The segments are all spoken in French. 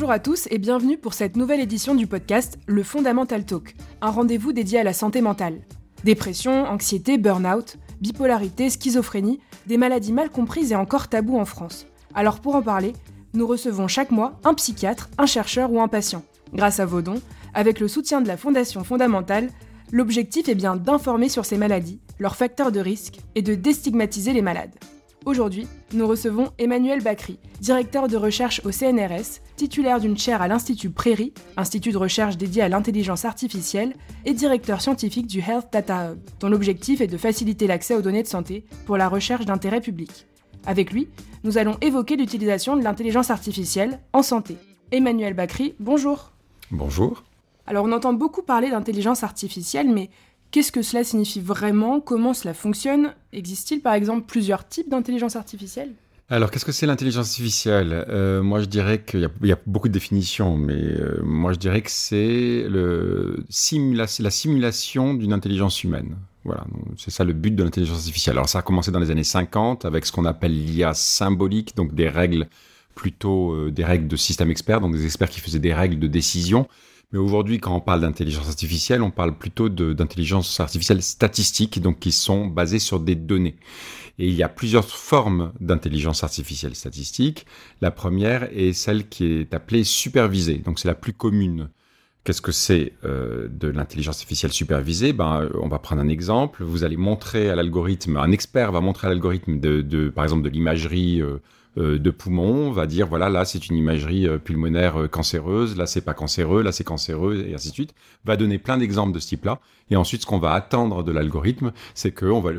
Bonjour à tous et bienvenue pour cette nouvelle édition du podcast Le Fondamental Talk, un rendez-vous dédié à la santé mentale. Dépression, anxiété, burn-out, bipolarité, schizophrénie, des maladies mal comprises et encore tabous en France. Alors pour en parler, nous recevons chaque mois un psychiatre, un chercheur ou un patient. Grâce à vos dons, avec le soutien de la Fondation Fondamentale, l'objectif est bien d'informer sur ces maladies, leurs facteurs de risque et de déstigmatiser les malades. Aujourd'hui, nous recevons Emmanuel Bacry, directeur de recherche au CNRS, titulaire d'une chaire à l'Institut Prairie, institut de recherche dédié à l'intelligence artificielle, et directeur scientifique du Health Data Hub, dont l'objectif est de faciliter l'accès aux données de santé pour la recherche d'intérêt public. Avec lui, nous allons évoquer l'utilisation de l'intelligence artificielle en santé. Emmanuel Bacry, bonjour. Bonjour. Alors on entend beaucoup parler d'intelligence artificielle, mais Qu'est-ce que cela signifie vraiment? Comment cela fonctionne? Existe-t-il par exemple plusieurs types d'intelligence artificielle? Alors, qu'est-ce que c'est l'intelligence artificielle? Euh, Moi, je dirais qu'il y, a beaucoup de définitions, mais euh, moi, je dirais que c'est la simulation d'une intelligence humaine. Voilà, c'est ça le but de l'intelligence artificielle. Alors, ça a commencé dans les années 50 avec ce qu'on appelle l'IA symbolique, donc des règles plutôt euh, des règles de système expert, donc des experts qui faisaient des règles de décision mais aujourd'hui, quand on parle d'intelligence artificielle, on parle plutôt d'intelligence artificielle statistique, donc qui sont basées sur des données. Et il y a plusieurs formes d'intelligence artificielle statistique. La première est celle qui est appelée supervisée, donc c'est la plus commune. Qu'est-ce que c'est euh, de l'intelligence artificielle supervisée? Ben, on va prendre un exemple. Vous allez montrer à l'algorithme, un expert va montrer à l'algorithme de, de, par exemple, de l'imagerie. Euh, de poumons, va dire voilà là c'est une imagerie euh, pulmonaire euh, cancéreuse, là c'est pas cancéreux, là c'est cancéreux et ainsi de suite, va donner plein d'exemples de ce type-là. Et ensuite ce qu'on va attendre de l'algorithme, c'est qu'on va,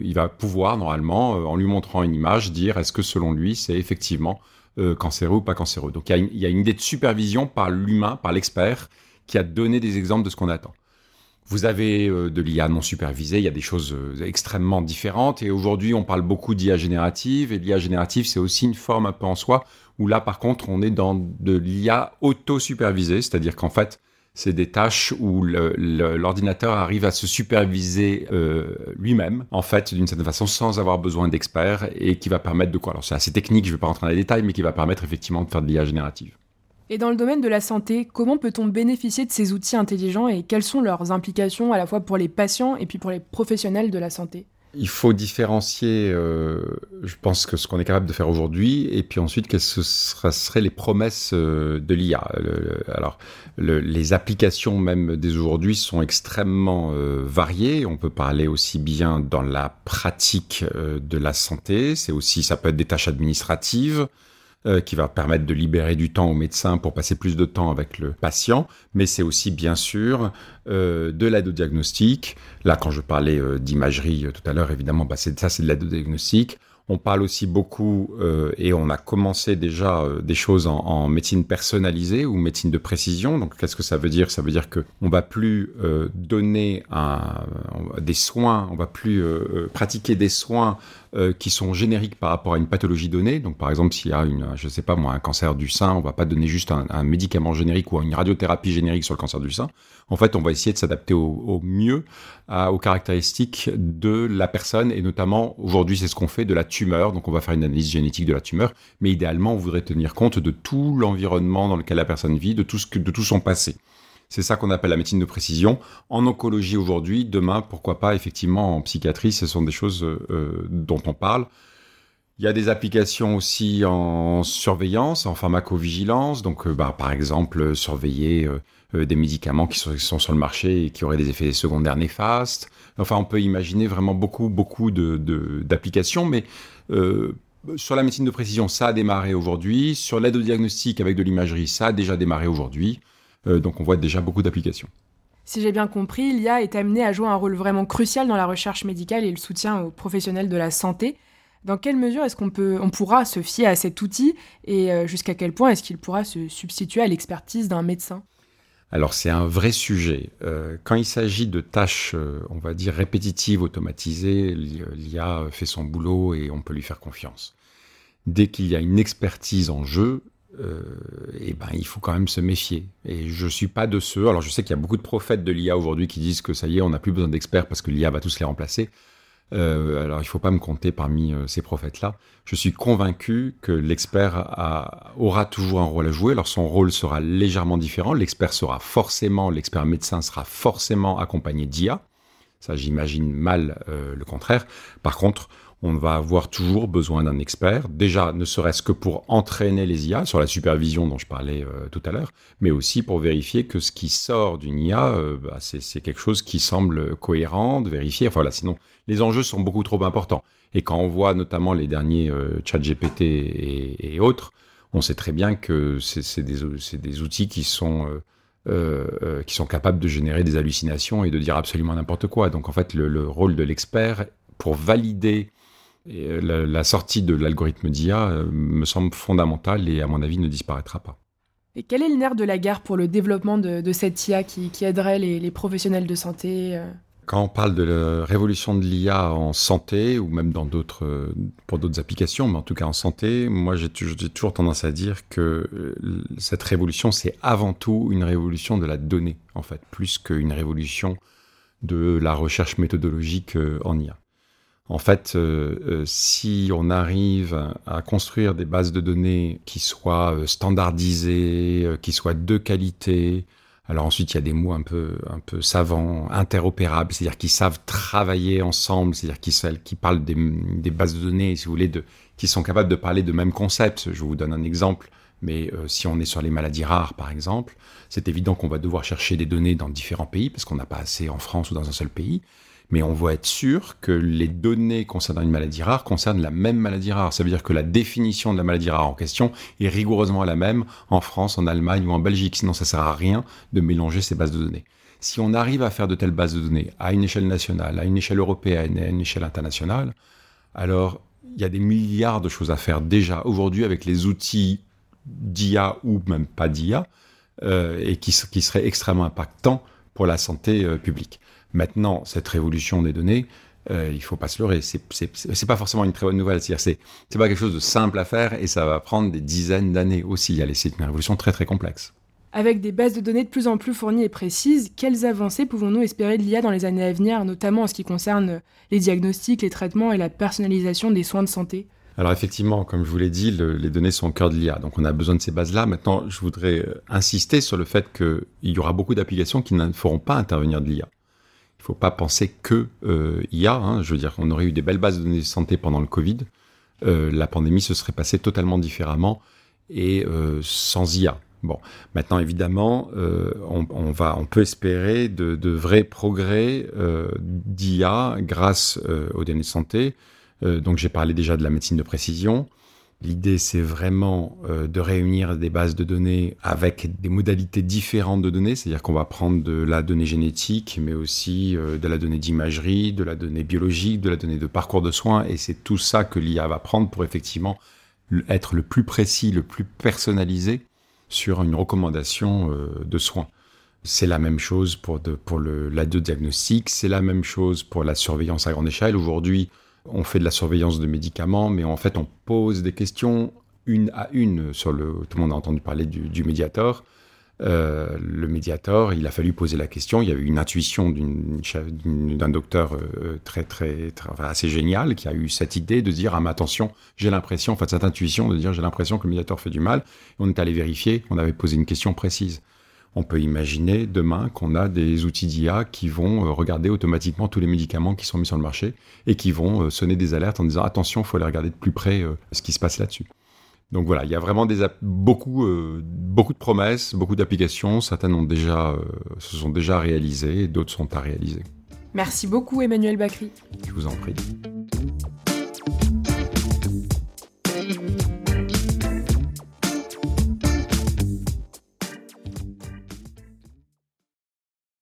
il va pouvoir normalement en lui montrant une image dire est-ce que selon lui c'est effectivement cancéreux ou pas cancéreux. Donc il y, il y a une idée de supervision par l'humain, par l'expert qui a donné des exemples de ce qu'on attend. Vous avez euh, de l'IA non supervisée, il y a des choses euh, extrêmement différentes. Et aujourd'hui, on parle beaucoup d'IA générative. Et l'IA générative, c'est aussi une forme un peu en soi, où là, par contre, on est dans de l'IA auto-supervisée, c'est-à-dire qu'en fait, c'est des tâches où l'ordinateur arrive à se superviser euh, lui-même, en fait, d'une certaine façon, sans avoir besoin d'experts, et qui va permettre de quoi? Alors c'est assez technique, je ne vais pas rentrer dans les détails, mais qui va permettre effectivement de faire de l'IA générative. Et dans le domaine de la santé, comment peut-on bénéficier de ces outils intelligents et quelles sont leurs implications à la fois pour les patients et puis pour les professionnels de la santé? Il faut différencier, euh, je pense, que ce qu'on est capable de faire aujourd'hui, et puis ensuite, quelles seraient les promesses euh, de l'IA. alors, les applications même dès aujourd'hui sont extrêmement euh, variées. On peut parler aussi bien dans la pratique de la santé, c'est aussi, ça peut être des tâches administratives, euh, qui va permettre de libérer du temps au médecin pour passer plus de temps avec le patient, mais c'est aussi bien sûr euh, de l'aide au diagnostic. Là, quand je parlais euh, d'imagerie tout à l'heure, évidemment, bah, ça c'est de l'aide au diagnostic. On parle aussi beaucoup, et on a commencé déjà des choses en, médecine personnalisée ou médecine de précision. Donc, qu'est-ce que ça veut dire? Ça veut dire que on va plus donner des soins, on va plus pratiquer des soins euh, qui sont génériques par rapport à une pathologie donnée. Donc, par exemple, s'il y a une, je sais pas moi, un cancer du sein, on va pas donner juste un, médicament générique ou une radiothérapie générique sur le cancer du sein. En fait, on va essayer de s'adapter au, mieux aux caractéristiques de la personne et notamment aujourd'hui, c'est ce qu'on fait de la tumeur. Donc, on va faire une analyse génétique de la tumeur, mais idéalement, on voudrait tenir compte de tout l'environnement dans lequel la personne vit, de tout ce que, de tout son passé. C'est ça qu'on appelle la médecine de précision. En oncologie aujourd'hui, demain, pourquoi pas, effectivement, en psychiatrie, ce sont des choses euh, dont on parle. Il y a des applications aussi en surveillance, en pharmacovigilance. Donc, euh, bah, par exemple, surveiller euh, des médicaments qui sont, sur le marché et qui auraient des effets secondaires néfastes. Enfin, on peut imaginer vraiment beaucoup, beaucoup d'applications, mais sur la médecine de précision, ça a démarré aujourd'hui. Sur l'aide au diagnostic avec de l'imagerie, ça a déjà démarré aujourd'hui. Euh, donc on voit déjà beaucoup d'applications. Si j'ai bien compris, l'IA est amenée à jouer un rôle vraiment crucial dans la recherche médicale et le soutien aux professionnels de la santé. Dans quelle mesure est-ce qu'on peut, on pourra se fier à cet outil et euh, jusqu'à quel point est-ce qu'il pourra se substituer à l'expertise d'un médecin? Alors c'est un vrai sujet. Euh, quand il s'agit de tâches, on va dire, répétitives, automatisées, l'IA fait son boulot et on peut lui faire confiance. Dès qu'il y a une expertise en jeu, euh, et ben, il faut quand même se méfier. Et je suis pas de ceux. Alors, je sais qu'il y a beaucoup de prophètes de l'IA aujourd'hui qui disent que ça y est, on n'a plus besoin d'experts parce que l'IA va tous les remplacer. alors il ne faut pas me compter parmi ces prophètes-là. Je suis convaincu que l'expert aura toujours un rôle à jouer. Alors son rôle sera légèrement différent. L'expert sera forcément, l'expert médecin sera forcément accompagné d'IA. Ça, j'imagine mal le contraire. Par contre, on va avoir toujours besoin d'un expert, déjà ne serait-ce que pour entraîner les IA sur la supervision dont je parlais euh, tout à l'heure, mais aussi pour vérifier que ce qui sort d'une IA, euh, bah, c'est quelque chose qui semble cohérent, de vérifier. Enfin voilà, sinon les enjeux sont beaucoup trop importants. Et quand on voit notamment les derniers euh, chat GPT et, autres, on sait très bien que c'est des, outils qui sont... qui sont capables de générer des hallucinations et de dire absolument n'importe quoi. Donc en fait, le rôle de l'expert pour valider et euh, la, sortie de l'algorithme d'IA euh, me semble fondamentale et à mon avis ne disparaîtra pas. Et quel est le nerf de la guerre pour le développement de, cette IA qui, aiderait les, professionnels de santé euh Quand on parle de la révolution de l'IA en santé ou même dans d'autres, pour d'autres applications, mais en tout cas en santé, moi j'ai toujours tendance à dire que cette révolution c'est avant tout une révolution de la donnée en fait, plus qu'une révolution de la recherche méthodologique en IA. En fait, euh, euh, si on arrive à construire des bases de données qui soient euh, standardisées, qui soient de qualité, alors ensuite il y a des mots un peu un peu savants, interopérables, c'est-à-dire qui savent travailler ensemble, c'est-à-dire qui, parlent des, bases de données, si vous voulez, qui sont capables de parler de même concept. Je vous donne un exemple. Mais si on est sur les maladies rares, par exemple, c'est évident qu'on va devoir chercher des données dans différents pays, parce qu'on n'a pas assez en France ou dans un seul pays mais on va être sûr que les données concernant une maladie rare concernent la même maladie rare. Ça veut dire que la définition de la maladie rare en question est rigoureusement la même en France, en Allemagne ou en Belgique. Sinon, ça sert à rien de mélanger ces bases de données. Si on arrive à faire de telles bases de données à une échelle nationale, à une échelle européenne et à une échelle internationale, alors il y a des milliards de choses à faire déjà aujourd'hui avec les outils d'IA ou même pas d'IA, euh, et qui, qui seraient extrêmement impactants pour la santé euh, publique. Maintenant, cette révolution des données, euh, il faut pas se leurrer. C'est, c'est, pas forcément une très bonne nouvelle. C'est-à-dire, c'est, c'est pas quelque chose de simple à faire et ça va prendre des dizaines d'années aussi. C'est une révolution très très complexe. Avec des bases de données de plus en plus fournies et précises, quelles avancées pouvons-nous espérer de l'IA dans les années à venir, notamment en ce qui concerne les diagnostics, les traitements et la personnalisation des soins de santé? Alors effectivement, comme je vous l'ai dit, les données sont au cœur de l'IA, donc on a besoin de ces bases-là. Maintenant, je voudrais euh, insister sur le fait qu'il y aura beaucoup d'applications qui ne feront pas intervenir de l'IA. Il ne faut pas penser que euh, IA. Hein. je veux dire, on aurait eu des belles bases de données de santé pendant le Covid. Euh, la pandémie se serait passée totalement différemment et euh, sans IA. Bon, maintenant évidemment, on, va, on peut espérer de, de vrais progrès d'IA grâce aux données de santé. donc j'ai parlé déjà de la médecine de précision. L'idée, c'est vraiment euh, de réunir des bases de données avec des modalités différentes de données, c'est-à-dire qu'on va prendre de la donnée génétique, mais aussi euh, de la donnée d'imagerie, de la donnée biologique, de la donnée de parcours de soins, et c'est tout ça que l'IA va prendre pour effectivement être le plus précis, le plus personnalisé sur une recommandation euh, de soins. C'est la même chose pour, de, le, la diagnostic, c'est la même chose pour la surveillance à grande échelle. Aujourd'hui, on fait de la surveillance de médicaments, mais en fait, on pose des questions une à une sur le. Tout le monde a entendu parler du, médiateur. Euh, le médiateur, il a fallu poser la question. Il y avait une intuition d'un docteur euh, très, assez génial qui a eu cette idée de dire ah mais attention, j'ai l'impression, cette intuition de dire j'ai l'impression que le médiateur fait du mal. on est allé vérifier. On avait posé une question précise on peut imaginer demain qu'on a des outils d'IA qui vont euh, regarder automatiquement tous les médicaments qui sont mis sur le marché et qui vont euh, sonner des alertes en disant attention, il faut aller regarder de plus près euh, ce qui se passe là-dessus. Donc voilà, il y a vraiment des beaucoup, beaucoup de promesses, beaucoup d'applications. Certaines ont déjà, se sont déjà réalisées, d'autres sont à réaliser. Merci beaucoup Emmanuel Bacry. Je vous en prie.